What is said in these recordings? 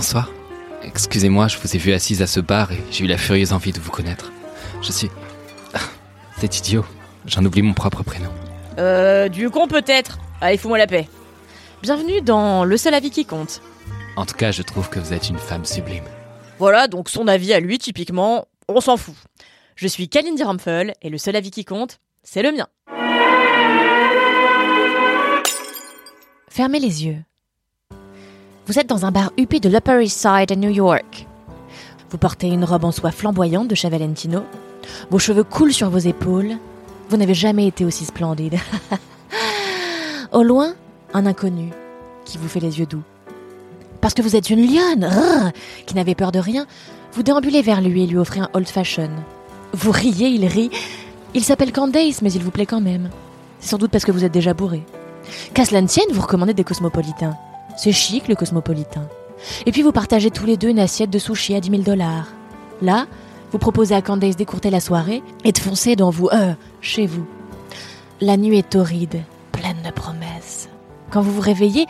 Bonsoir. Excusez-moi, je vous ai vu assise à ce bar et j'ai eu la furieuse envie de vous connaître. Je suis... Ah, C'est idiot. J'en oublie mon propre prénom. Euh, du con peut-être. Allez, fous-moi la paix. Bienvenue dans Le seul avis qui compte. En tout cas, je trouve que vous êtes une femme sublime. Voilà, donc son avis à lui, typiquement, on s'en fout. Je suis Kalindi Rumpel et le seul avis qui compte, c'est le mien. Fermez les yeux. Vous êtes dans un bar huppé de l'Upper East Side à New York. Vous portez une robe en soie flamboyante de chez Valentino. Vos cheveux coulent sur vos épaules. Vous n'avez jamais été aussi splendide. Au loin, un inconnu qui vous fait les yeux doux. Parce que vous êtes une lionne rrr, qui n'avait peur de rien, vous déambulez vers lui et lui offrez un old fashion. Vous riez, il rit. Il s'appelle Candace, mais il vous plaît quand même. C'est sans doute parce que vous êtes déjà bourré. Qu'à cela ne tienne, vous recommandez des cosmopolitains. C'est chic, le cosmopolitain. Et puis vous partagez tous les deux une assiette de sushi à 10 000 dollars. Là, vous proposez à Candace d'écourter la soirée et de foncer dans vous, euh, chez vous. La nuit est torride, pleine de promesses. Quand vous vous réveillez,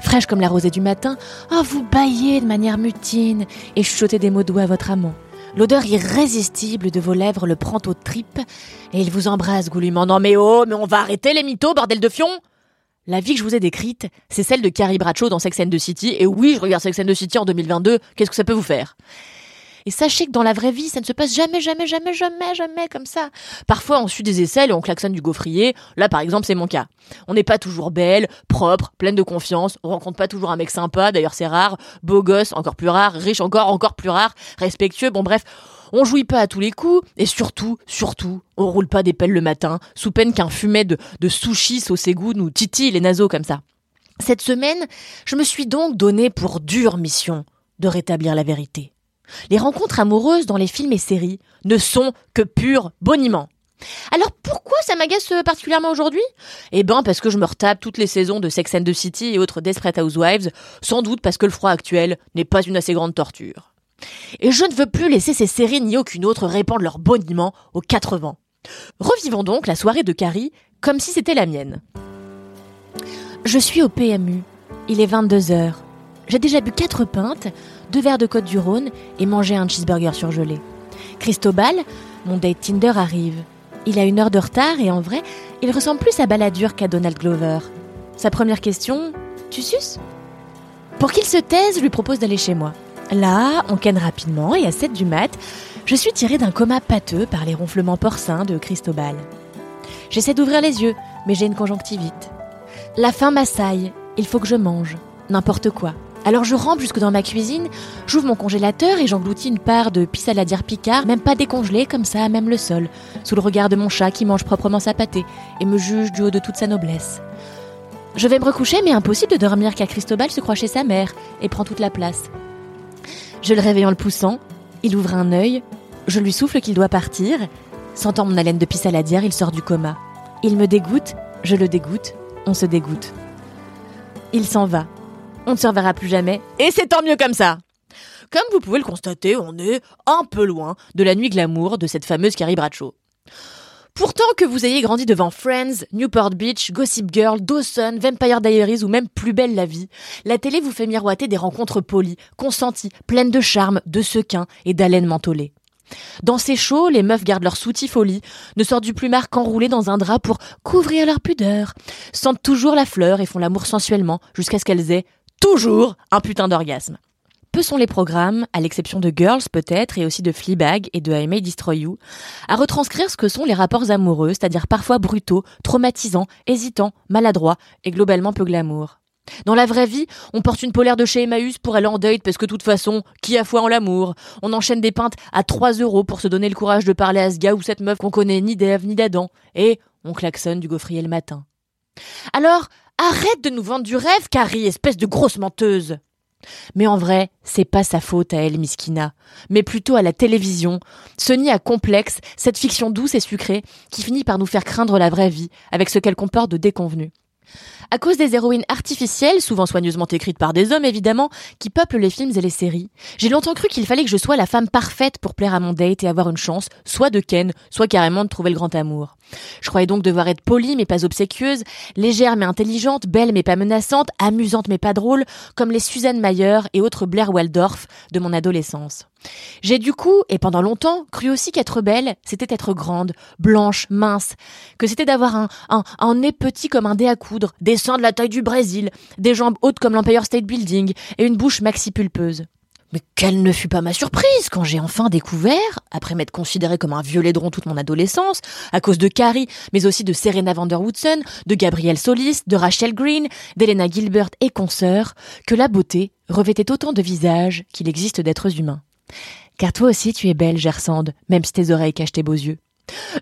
fraîche comme la rosée du matin, ah, vous baillez de manière mutine et chuchotez des mots doux à votre amant. L'odeur irrésistible de vos lèvres le prend aux tripes et il vous embrasse goulûment. Non mais oh, mais on va arrêter les mythos, bordel de fion La vie que je vous ai décrite, c'est celle de Carrie Bradshaw dans Sex and the City. Et oui, je regarde Sex and the City en 2022. Qu'est-ce que ça peut vous faire? Et sachez que dans la vraie vie, ça ne se passe jamais, jamais, jamais, jamais, jamais comme ça. Parfois, on suit des aisselles et on klaxonne du gaufrier. Là, par exemple, c'est mon cas. On n'est pas toujours belle, propre, pleine de confiance. On rencontre pas toujours un mec sympa. D'ailleurs, c'est rare. Beau gosse, encore plus rare. Riche, encore, encore plus rare. Respectueux. Bon, bref. On jouit pas à tous les coups. Et surtout, surtout, on roule pas des pelles le matin, sous peine qu'un fumet de, de sushi saucé goût nous titille les naseaux comme ça. Cette semaine, je me suis donc donné pour dure mission de rétablir la vérité. Les rencontres amoureuses dans les films et séries ne sont que pur boniment. Alors pourquoi ça m'agace particulièrement aujourd'hui? Eh ben parce que je me retape toutes les saisons de Sex and the City et autres Desperate Housewives, sans doute parce que le froid actuel n'est pas une assez grande torture. Et je ne veux plus laisser ces séries ni aucune autre répandre leur boniment aux quatre vents. Revivons donc la soirée de Carrie comme si c'était la mienne. Je suis au PMU. Il est 22 heures. J'ai déjà bu quatre pintes, deux verres de Côte du Rhône et mangé un cheeseburger surgelé. Cristobal, mon date Tinder arrive. Il a une heure de retard et en vrai, il ressemble plus à Balladur qu'à Donald Glover. Sa première question Tu suces Pour qu'il se taise, je lui propose d'aller chez moi. Là, on ken rapidement et à 7 du mat, je suis tirée d'un coma pâteux par les ronflements porcins de Cristobal. J'essaie d'ouvrir les yeux, mais j'ai une conjonctivite. La faim m'assaille, il faut que je mange, n'importe quoi. Alors je rampe jusque dans ma cuisine, j'ouvre mon congélateur et j'engloutis une part de pissaladière picard, même pas décongelée, comme ça, même le sol, sous le regard de mon chat qui mange proprement sa pâtée et me juge du haut de toute sa noblesse. Je vais me recoucher, mais impossible de dormir car Cristobal se croit chez sa mère et prend toute la place. Je le réveille en le poussant, il ouvre un œil, je lui souffle qu'il doit partir. Sentant mon haleine de pissaladière, il sort du coma. Il me dégoûte, je le dégoûte, on se dégoûte. Il s'en va. On ne se reverra plus jamais, et c'est tant mieux comme ça. Comme vous pouvez le constater, on est un peu loin de la nuit glamour de cette fameuse Carrie Bradshaw. Pourtant que vous ayez grandi devant Friends, Newport Beach, Gossip Girl, Dawson, Vampire Diaries ou même Plus belle la vie, la télé vous fait miroiter des rencontres polies, consenties, pleines de charme, de sequins et d'haleine mentholée. Dans ces shows, les meufs gardent leur soutif lit, ne sortent du plumard qu'enroulés dans un drap pour couvrir leur pudeur, sentent toujours la fleur et font l'amour sensuellement jusqu'à ce qu'elles aient toujours un putain d'orgasme. Peu sont les programmes, à l'exception de Girls peut-être, et aussi de Fleabag et de I May Destroy You, à retranscrire ce que sont les rapports amoureux, c'est-à-dire parfois brutaux, traumatisants, hésitants, maladroits et globalement peu glamour. Dans la vraie vie, on porte une polaire de chez Emmaüs pour aller en date parce que de toute façon, qui a foi en l'amour? On enchaîne des pintes à 3 euros pour se donner le courage de parler à ce gars ou cette meuf qu'on connaît ni d'Ève ni d'Adam. Et on klaxonne du gaufrier le matin. Alors, arrête de nous vendre du rêve, Carrie, espèce de grosse menteuse. Mais en vrai, c'est pas sa faute à elle, Miskina, mais plutôt à la télévision, ce nid à complexe, cette fiction douce et sucrée qui finit par nous faire craindre la vraie vie avec ce qu'elle comporte de déconvenu. À cause des héroïnes artificielles, souvent soigneusement écrites par des hommes évidemment, qui peuplent les films et les séries, j'ai longtemps cru qu'il fallait que je sois la femme parfaite pour plaire à mon date et avoir une chance, soit de ken, soit carrément de trouver le grand amour. Je croyais donc devoir être polie mais pas obséquieuse, légère mais intelligente, belle mais pas menaçante, amusante mais pas drôle, comme les Suzanne Mayer et autres Blair Waldorf de mon adolescence. J'ai du coup, et pendant longtemps, cru aussi qu'être belle, c'était être grande, blanche, mince, que c'était d'avoir un, nez petit comme un dé à coudre, des seins de la taille du Brésil, des jambes hautes comme l'Empire State Building et une bouche maxi pulpeuse. Mais quelle ne fut pas ma surprise quand j'ai enfin découvert, après m'être considérée comme un vieux laidron toute mon adolescence, à cause de Carrie, mais aussi de Serena van der Woodson, de Gabrielle Solis, de Rachel Green, d'Elena Gilbert et consoeurs, que la beauté revêtait autant de visages qu'il existe d'êtres humains. Car toi aussi tu es belle, Gersande, même si tes oreilles cachent tes beaux yeux.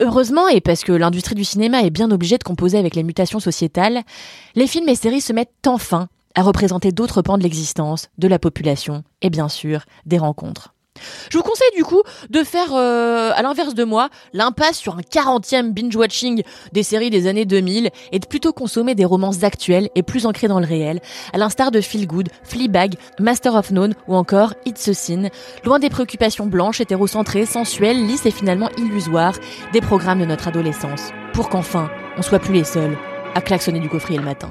Heureusement, et parce que l'industrie du cinéma est bien obligée de composer avec les mutations sociétales, les films et séries se mettent enfin à représenter d'autres pans de l'existence, de la population, et bien sûr, des rencontres. Je vous conseille du coup de faire, euh, à l'inverse de moi, l'impasse sur un 40e binge-watching des séries des années 2000 et de plutôt consommer des romances actuelles et plus ancrées dans le réel, à l'instar de Feel Good, Fleabag, Master of None ou encore It's a Sin, loin des préoccupations blanches, hétérocentrées, sensuelles, lisses et finalement illusoires des programmes de notre adolescence, pour qu'enfin, on soit plus les seuls à klaxonner du coffrier le matin.